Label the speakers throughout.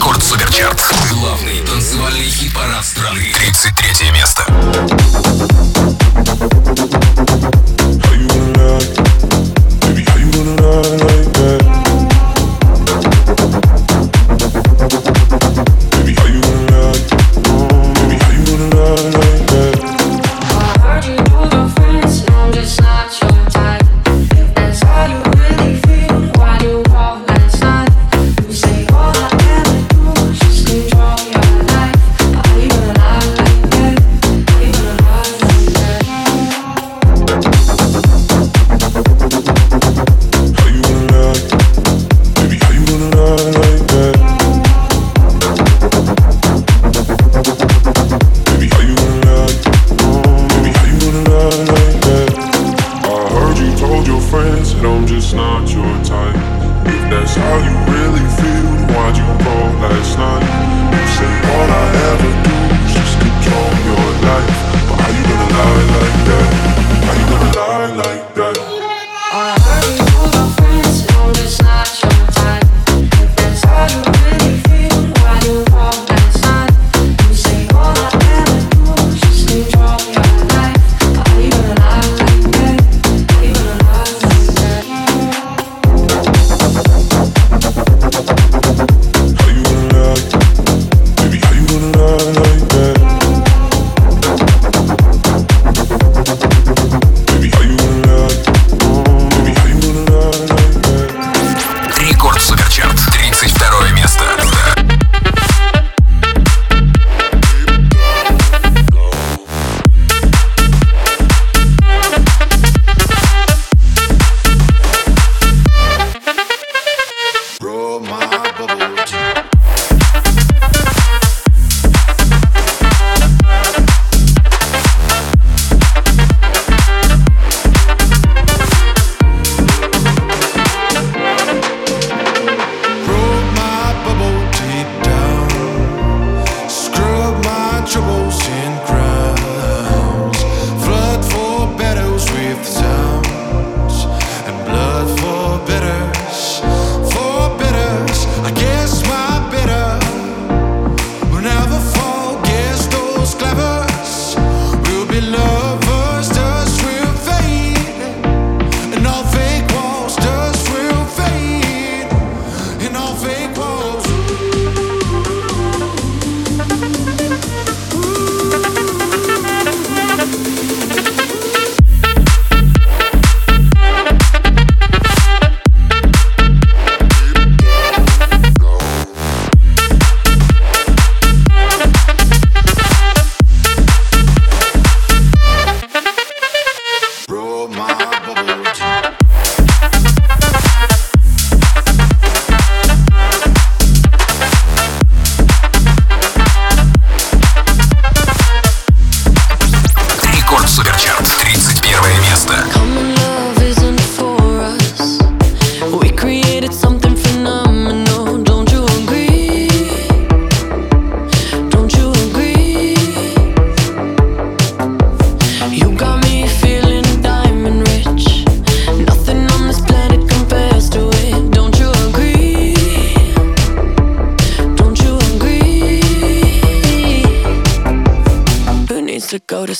Speaker 1: Рекорд Суперчарт. Главный танцевальный хит-парад страны. 33 место.
Speaker 2: Are you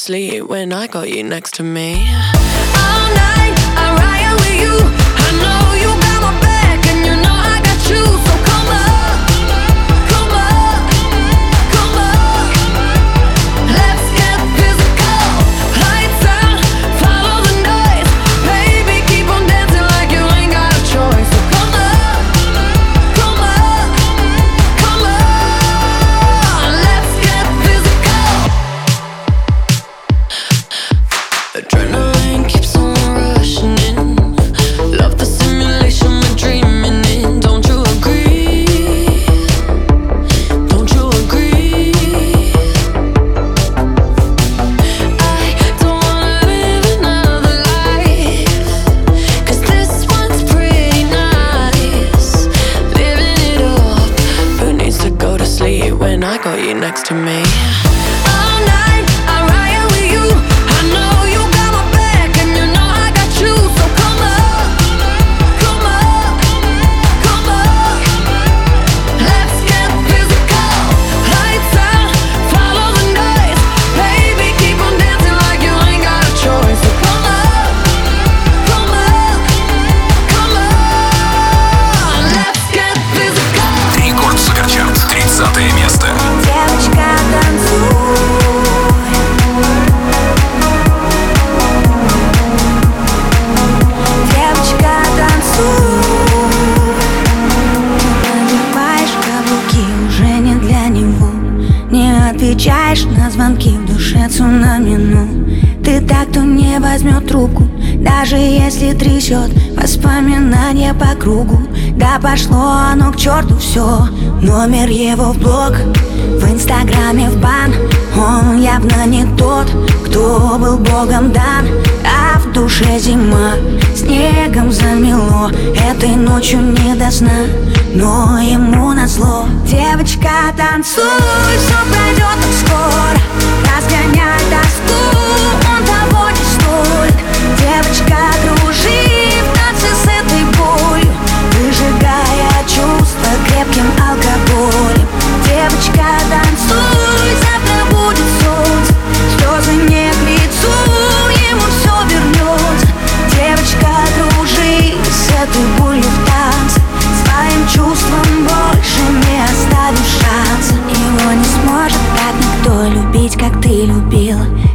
Speaker 3: asleep when I got you next to me. All night, I'm riding with you.
Speaker 4: Отвечаешь на звонки в душе цунами, ну Ты так, кто не возьмет трубку Даже если трясет воспоминания по кругу Да пошло оно к черту все Номер его в блог В инстаграме в бан Он явно не тот, кто был богом дан. А в душе зима Снегом замело Этой ночью не до сна Но ему назло. Девочка, танцуй Все пройдет скоро Разгоняй тоску девочка, да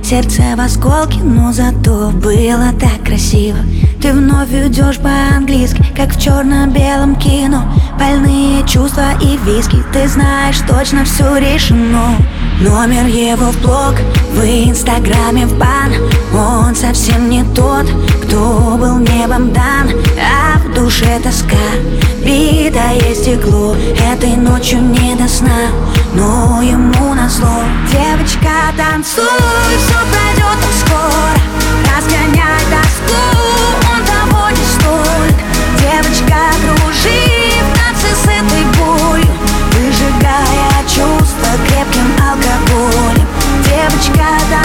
Speaker 4: Сердце в осколке, но зато было так красиво. Ты вновь идешь по-английски, как в черно-белом кино. Больные чувства и виски, ты знаешь, точно все решено. Номер его в блог, в инстаграме в бан Он совсем не тот, кто был небом дан А в душе тоска, битое стекло Этой ночью не до сна, но ему назло. Девочка, танцуй, все пройдет скоро Разгоняй тоску, он того не стоит. Девочка, кружи в танце с этой болью Выжигая чувства крепким алкоголем. Девочка, танцуй,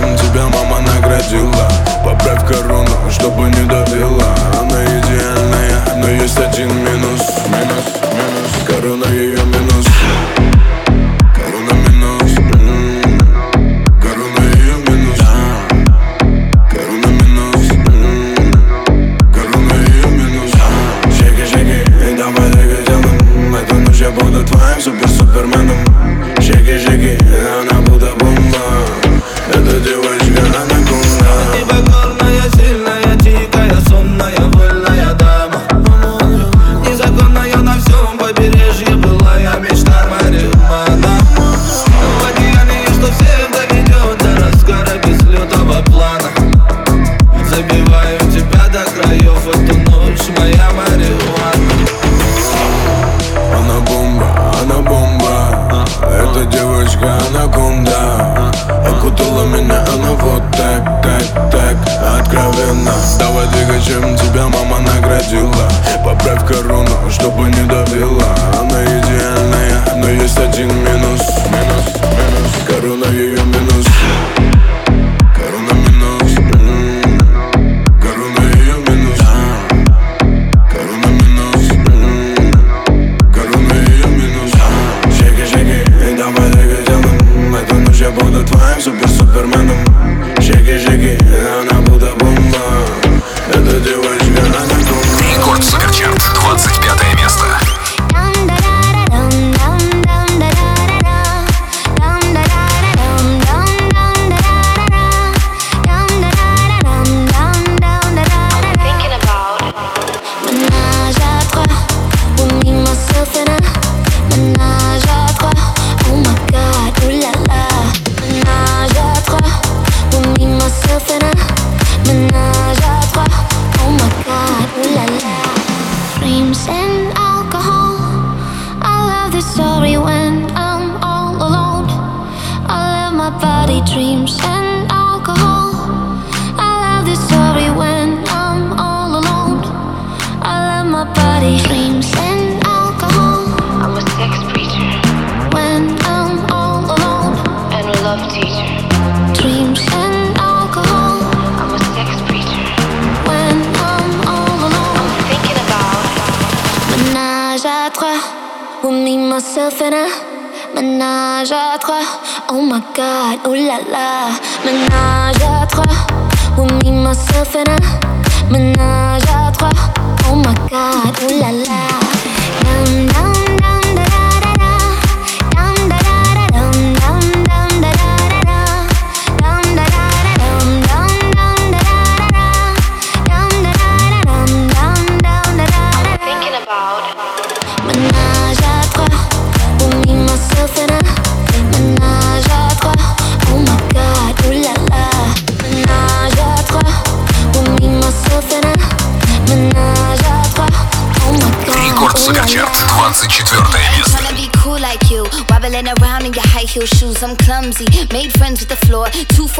Speaker 5: them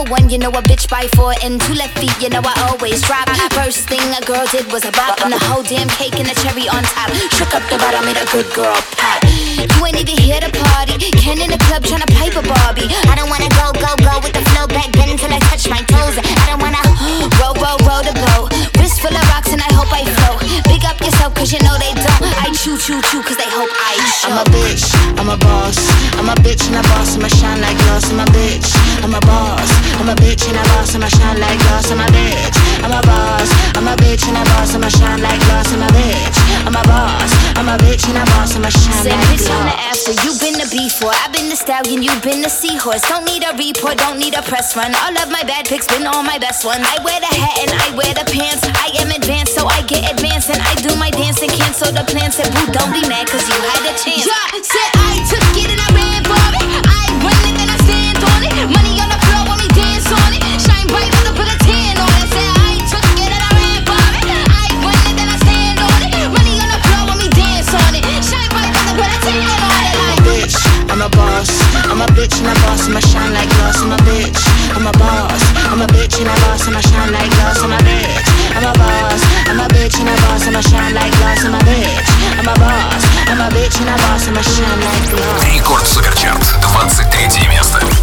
Speaker 5: one, you know a bitch by four and two left feet, you know I always drop. First thing a girl did was a bop on the whole damn cake and the cherry on top. Shook up the bottom, made a good girl pop. You ain't even here to party. Ken in the club tryna pipe a Barbie. I don't wanna go, go, go with the flow back then until I touch my toes. I don't wanna roll, roll, roll the boat. Full of rocks and I hope I float. Big up yourself cause you know they don't. I
Speaker 6: chew, chew, chew cause they hope I show. I'm a bitch, I'm a boss. I'm a bitch and a boss. I'm a shine like glass. I'm a bitch, I'm a boss. I'm a bitch and a boss. I'm a shine like glass. I'm a bitch, I'm a boss. I'm a bitch and a boss. I'm a shine like glass. I'm a bitch. I'm a boss. I'm a bitch and a boss, I'ma shine
Speaker 7: Said
Speaker 6: like
Speaker 7: bitch on the
Speaker 6: glass.
Speaker 7: after, you been the before. I've been the stallion, you been the seahorse. Don't need a report, don't need a press run. All of my bad pics been all my best ones. I wear the hat and I wear the pants. I am advanced, so I get advanced. And I do my dance and cancel the plans. Said, boo, don't be mad, cause you had a chance. Yeah, said I took it and I a
Speaker 6: bitch and a boss, I'ma shine like glass. I'm a bitch, I'm a boss. I'm a bitch and a boss, I'ma shine like glass. I'm a bitch, I'm a boss. I'm a bitch and a boss, I'ma shine like glass. I'm a bitch, I'm a boss. I'm a bitch and a boss, I'ma shine like glass.
Speaker 8: Рекорд Суперчарт, 23 место.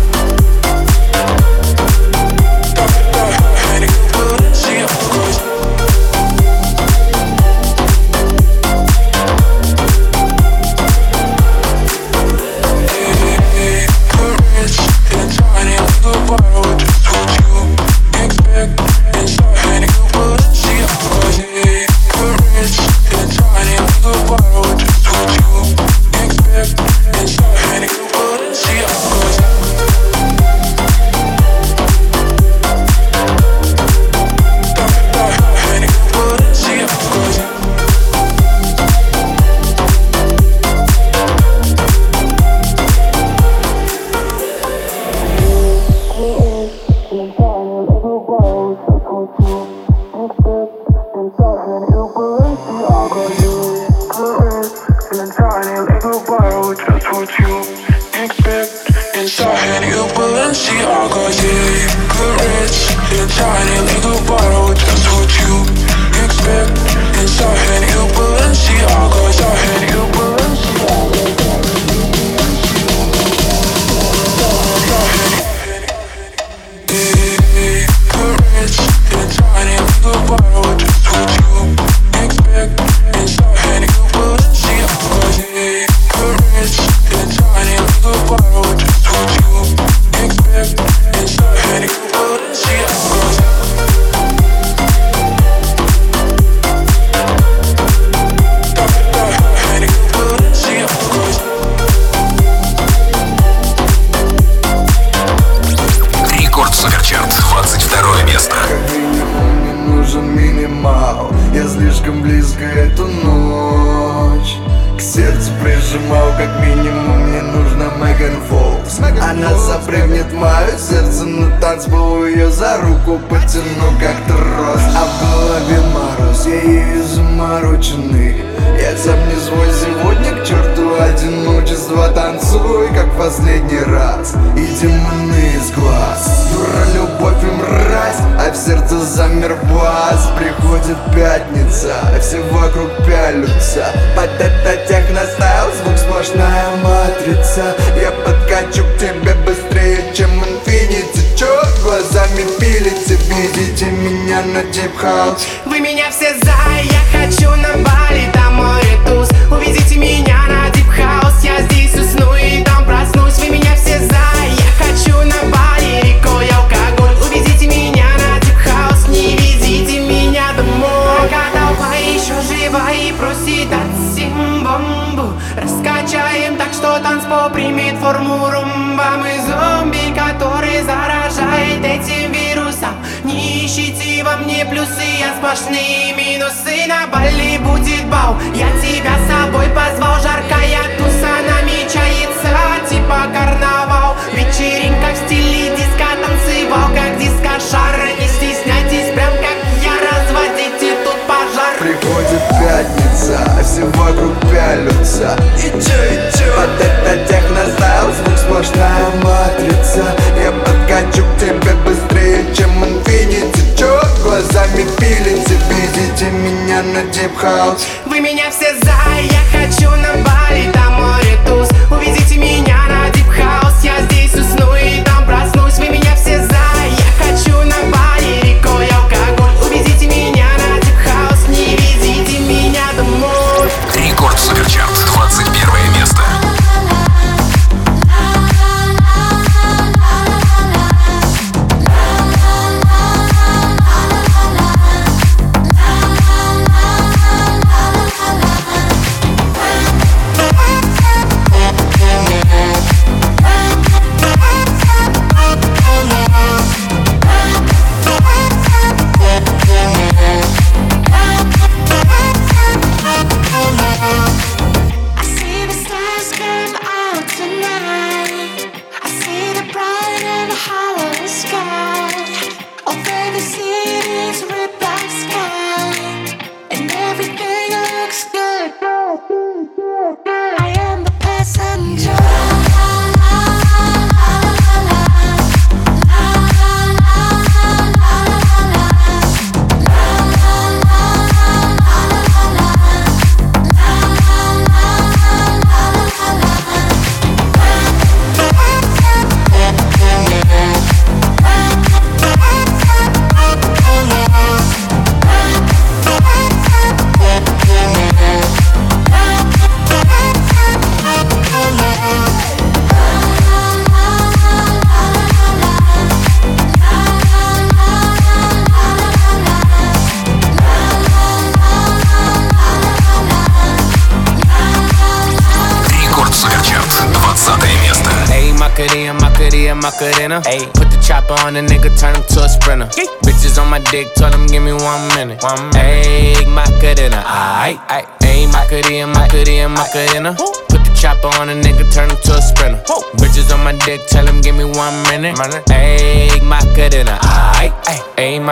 Speaker 9: Демоны из глаз. Дура, любовь и мразь А в сердце замер бас Приходит пятница Все вокруг пялются Под это техностайл Звук сплошная матрица. Я подкачу к тебе быстрее, чем инфинити. Чё глазами пилите Видите меня на дип хаус
Speaker 10: Вы меня все за, я хочу на Бали, там море туз Увезите меня на дип хаус, я здесь усну и там проснусь. Вы меня все примет форму румба. Мы зомби, который заражает этим вирусом. Не ищите во мне плюсы, я сплошные минусы. На Бали будет бал, я тебя с собой позвал. Жаркая туса намечается, типа карнавал. Вечеринка в стиле диска, танцевал как диско-шар Не стесняйтесь, прям как я, разводите тут пожар.
Speaker 9: Приходит пятница, а все вокруг пялются. И чё, и чё? Под это техностайл, звук сплошная матрица. Я подкачу к тебе быстрее, чем инфинити. Чё глазами пилите, видите меня на дип хаус
Speaker 10: Вы меня все за, я хочу на Бали, там море туз. Увезите меня на дип хаус, я здесь усну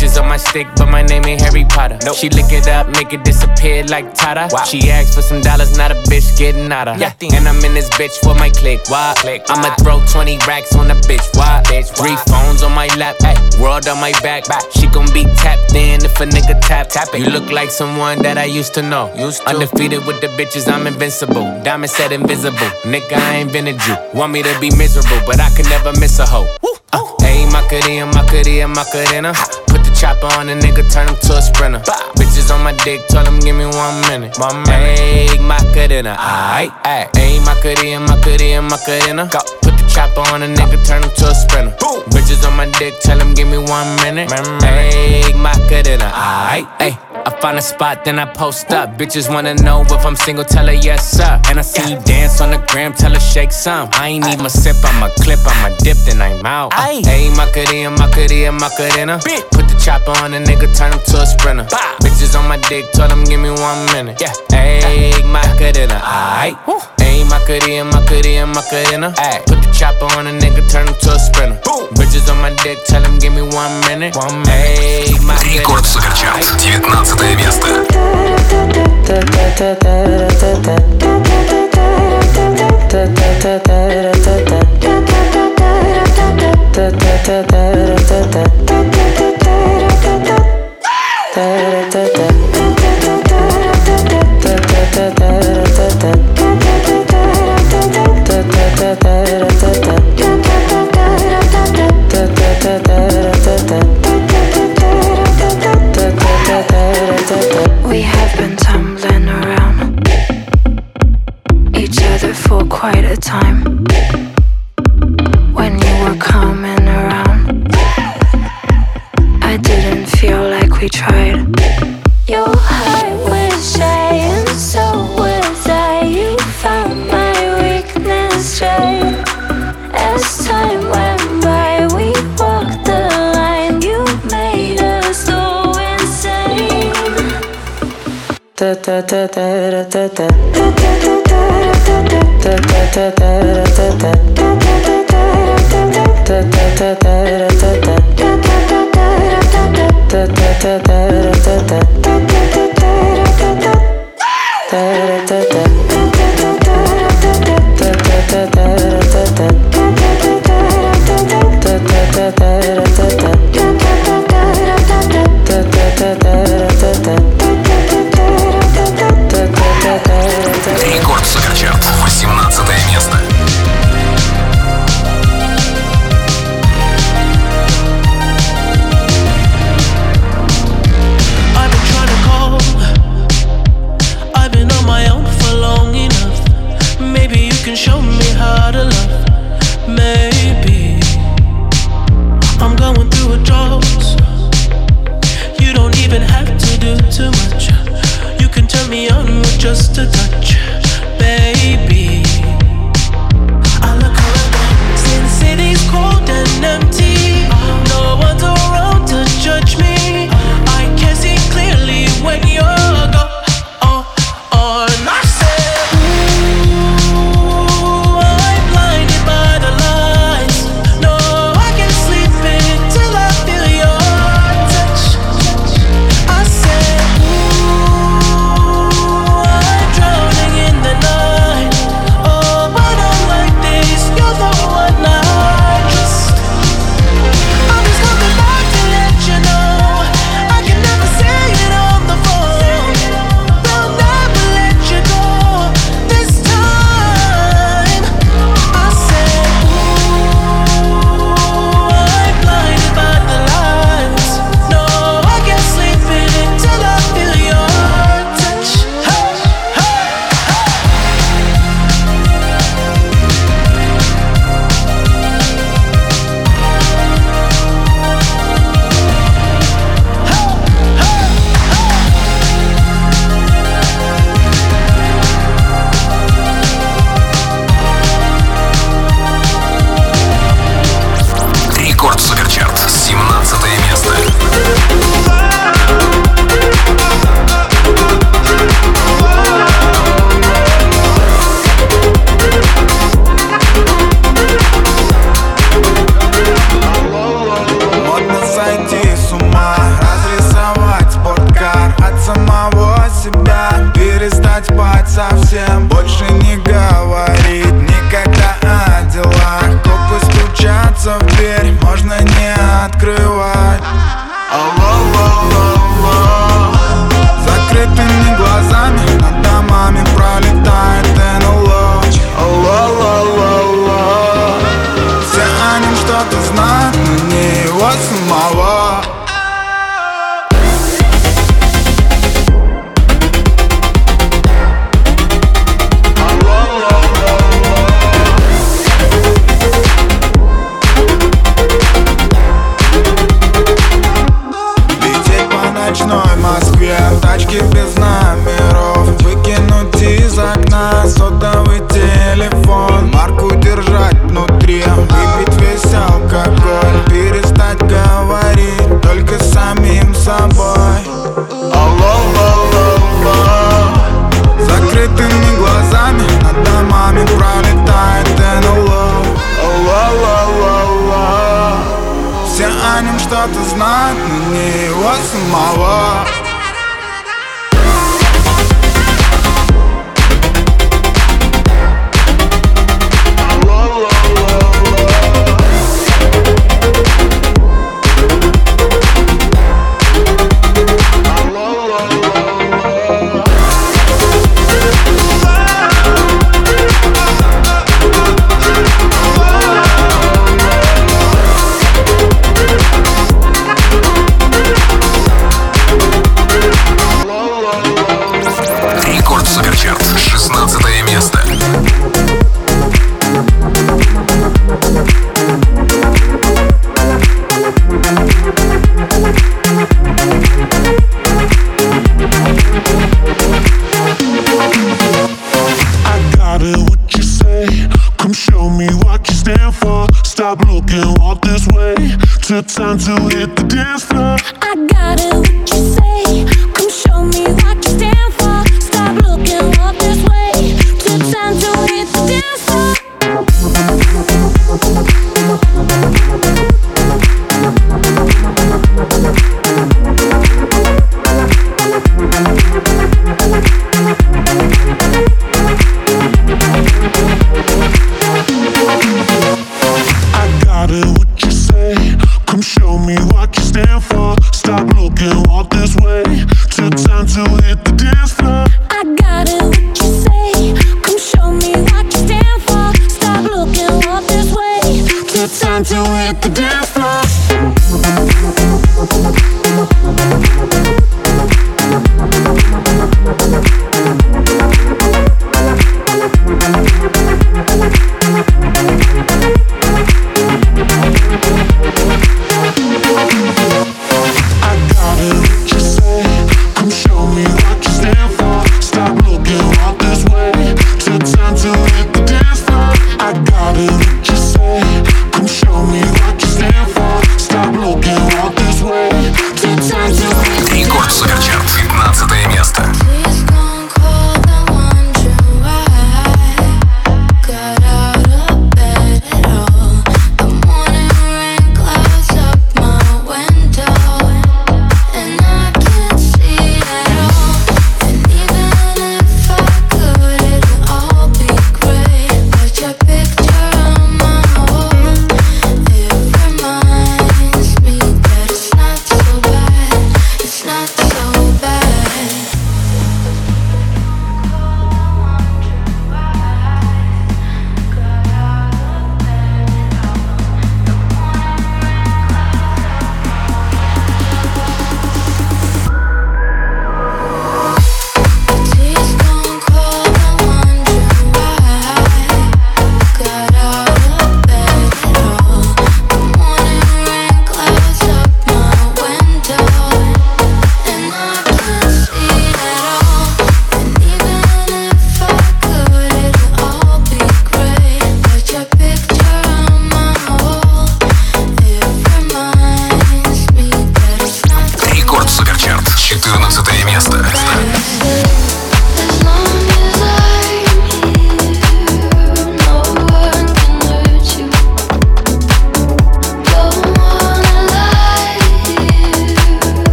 Speaker 11: Bitches on my stick, but my name ain't Harry Potter. Nope. She lick it up, make it disappear like Tata. Wow. She asked for some dollars, not a bitch getting nada. Yeah. And I'm in this bitch for my click. Why? Click. I'ma throw 20 racks on the bitch. Why? Bitch. Three phones on my lap, ay. world on my back. back. She gon' be tapped in if a nigga tap. tap it. You look like someone that I used to know. Used to. Undefeated with the bitches, I'm invincible. Diamond said invisible. Nigga, I ain't been a Jew. Want me to be miserable, but I can never miss a hoe. Uh, ayy, Macarena, Macarena, Macarena. Put chopper on a nigga, turn him to a sprinter. Bitches on my dick, tell him give me one minute. One minute. Ayy, Macarena, aight, aight. Ayy, Macarena, Macarena, Macarena. Go. Put the chopper on a nigga, turn him to a sprinter. Boom. Bitches on my dick, tell him give me one minute. Ayy, Macarena, aight, ayy. I find a spot, then I post up. Bitches wanna know if I'm single, tell her yes, sir. And I see you dance on the gram, tell her shake some. I ain't need my sip, I'm a clip, I'm a dip, then I'm out. Ayy, Macarena, Macarena, Macarena. Uh. Put the chopper on a nigga, turn him to a sprinter. Bitches on my dick, told him give me one minute. Yeah, ayy, Macarena, uh. aight. Ayy, Macarena, Macarena, Macarena. Uh. Ayy, put the chopper on a nigga, turn him to a sprinter. Bitches on my dick, tell him give me one minute. One minute. Ayy, Macarena.
Speaker 6: Рекорд Суперчарт, 19 место.
Speaker 12: We for quite a time. When you were coming around, I didn't feel like we tried. Your heart was shy, and so was I. You found my weakness right. As time went by, we walked the line. You made us go insane. Da da da da da da da.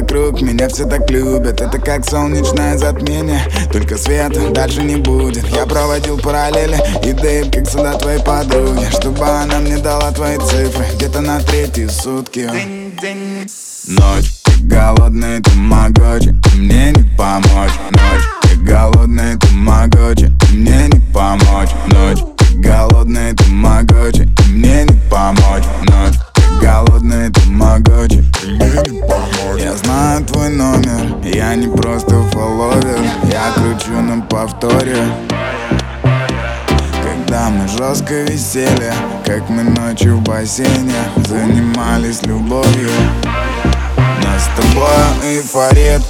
Speaker 13: вокруг меня все так любят. Это как солнечное затмение Только света дальше не будет. Я проводил параллели и дейп, как сюда твоей подруги. Чтобы она мне дала твои цифры Где-то на третьи сутки. Ночь, ты голодный, ты могочи Мне не помочь. Ночь, ты голодный, ты могочи Мне не помочь. Ночь, ты голодный, ты могочи Мне не помочь. Ночь. номер. Я не просто фолловер Я кручу на повторе. Когда мы жестко висели Как мы ночью в бассейне Занимались любовью. Нас с тобой эйфорит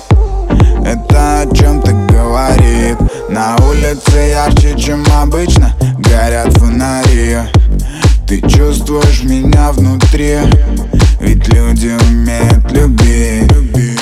Speaker 13: Это о чем-то говорит. На улице ярче, чем обычно Горят фонари. Ты чувствуешь меня внутри Ведь люди умеют любить.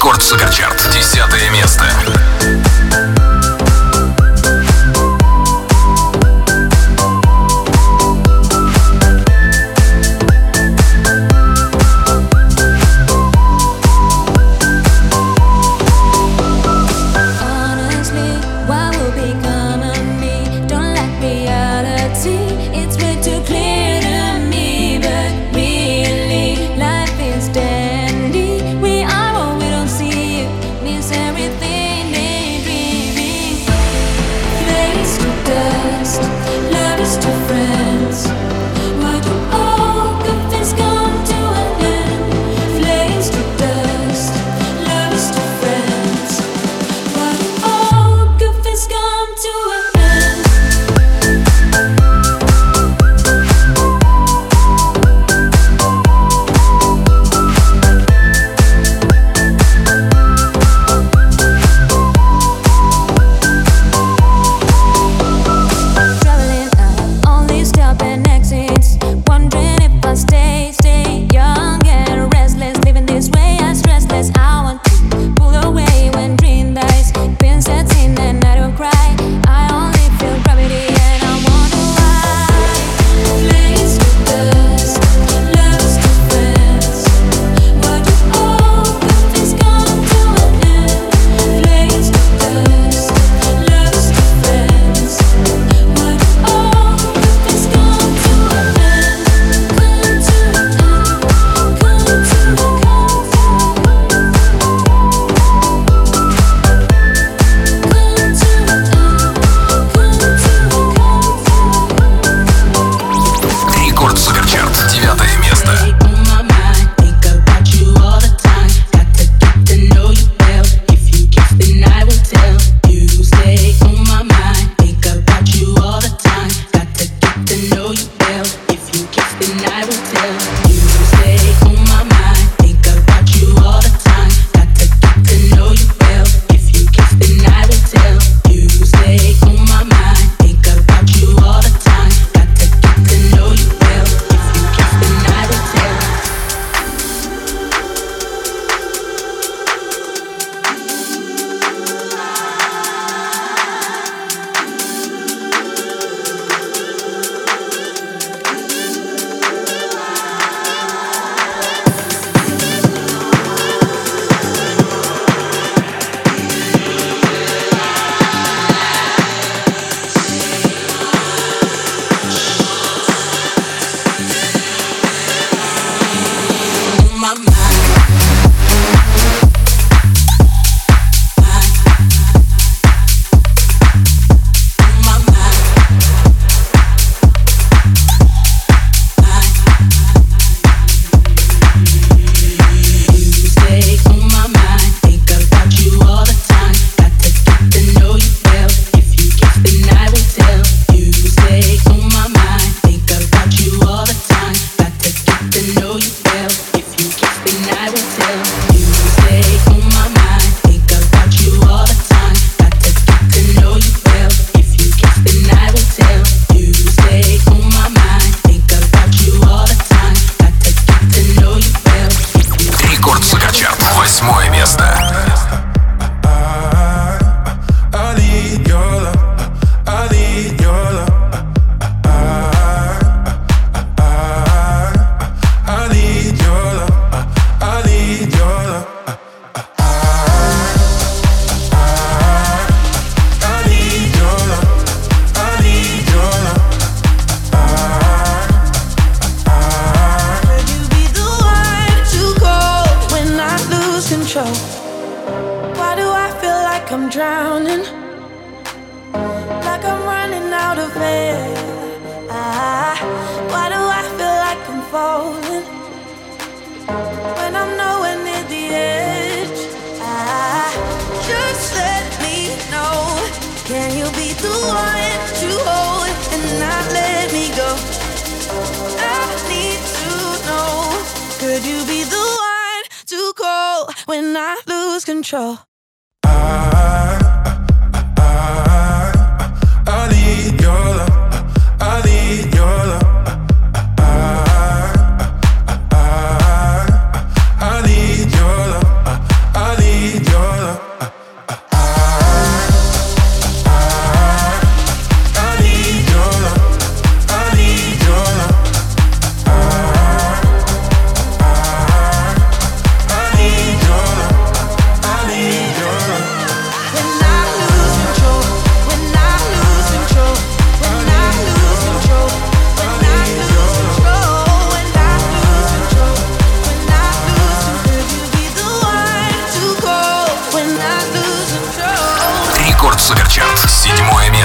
Speaker 1: Рекорд Суперчарт. Десятое место.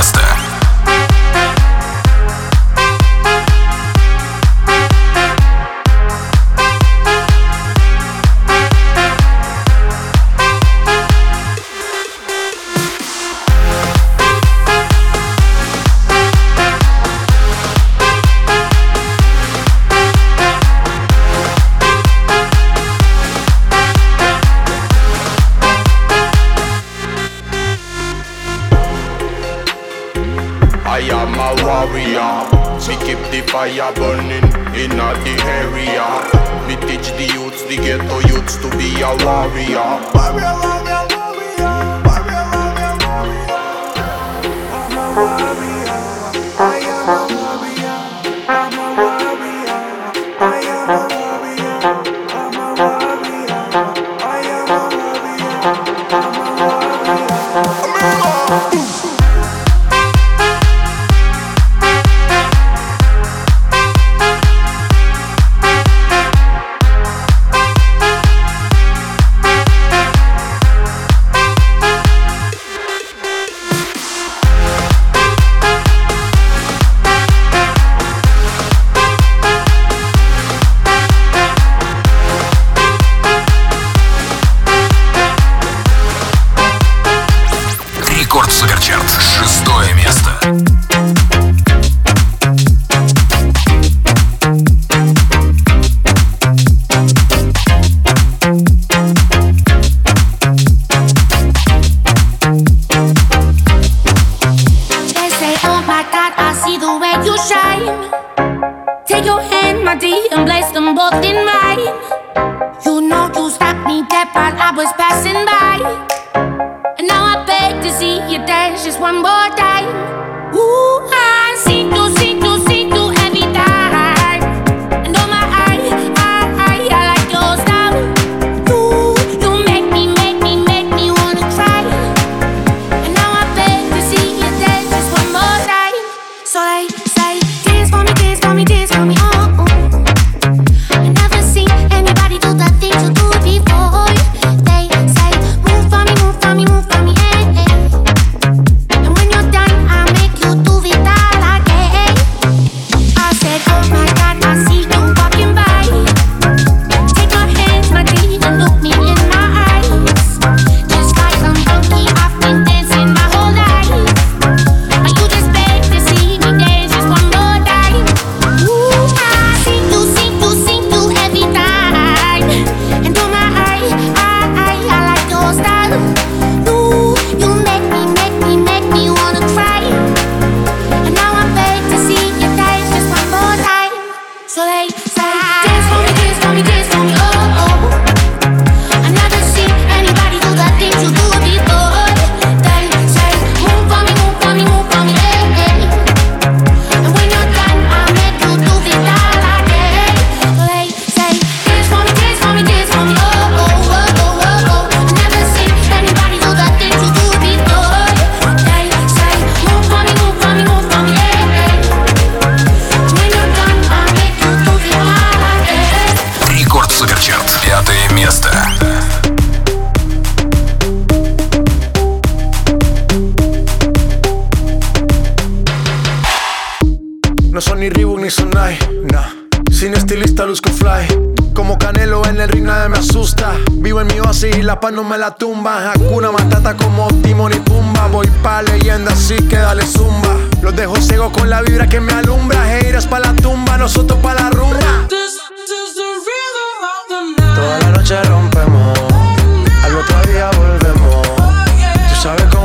Speaker 14: подкаста. My dear, and place them both in mine. You know you stopped me dead while I was passing by. And now I beg to see you dance just one more time.
Speaker 15: Ni Reebok ni Sonai, nah. Sin estilista luzco fly. Como Canelo en el ring nadie me asusta. Vivo en mi oasis y la paz no me la tumba. Hakuna Matata como Timon y Pumba. Voy pa' leyenda así que dale zumba. Los dejo ciego con la vibra que me alumbra. Heiras pa' la tumba, nosotros pa' la rumba. Toda la noche rompemos. Al otro día volvemos. Tú sabes cómo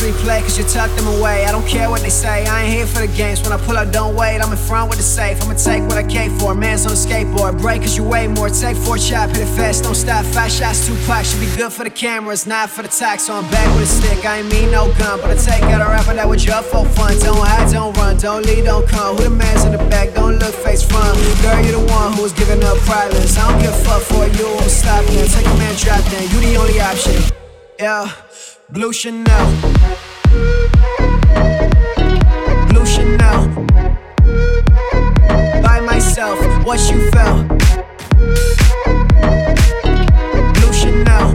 Speaker 16: press replay, cause you tuck them away. I don't care what they say, I ain't here for the games. When I pull up, don't wait, I'm in front with the safe. I'ma take what I came for, man's on a skateboard. Break cause you weigh more, take four chop, hit it fast, don't stop. Five shots, two packs, should be good for the cameras, not for the tax. So I'm back with a stick, I ain't mean no gun, but I take out a rapper that was just for fun. Don't hide, don't run, don't lead, don't come. Who the man's in the back, don't look face front. Girl, you the one who was giving up privates. I don't give a fuck for you, I'm stopping. Take a man, drop down, you the only option. Yeah, Bleu Chanel. Bleu Chanel. By myself, what you felt. Bleu Chanel.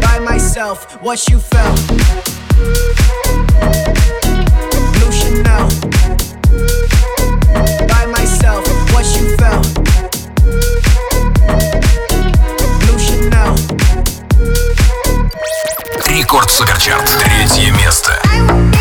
Speaker 16: By myself, what you felt.
Speaker 17: Рекорд Суперчарт. Третье место.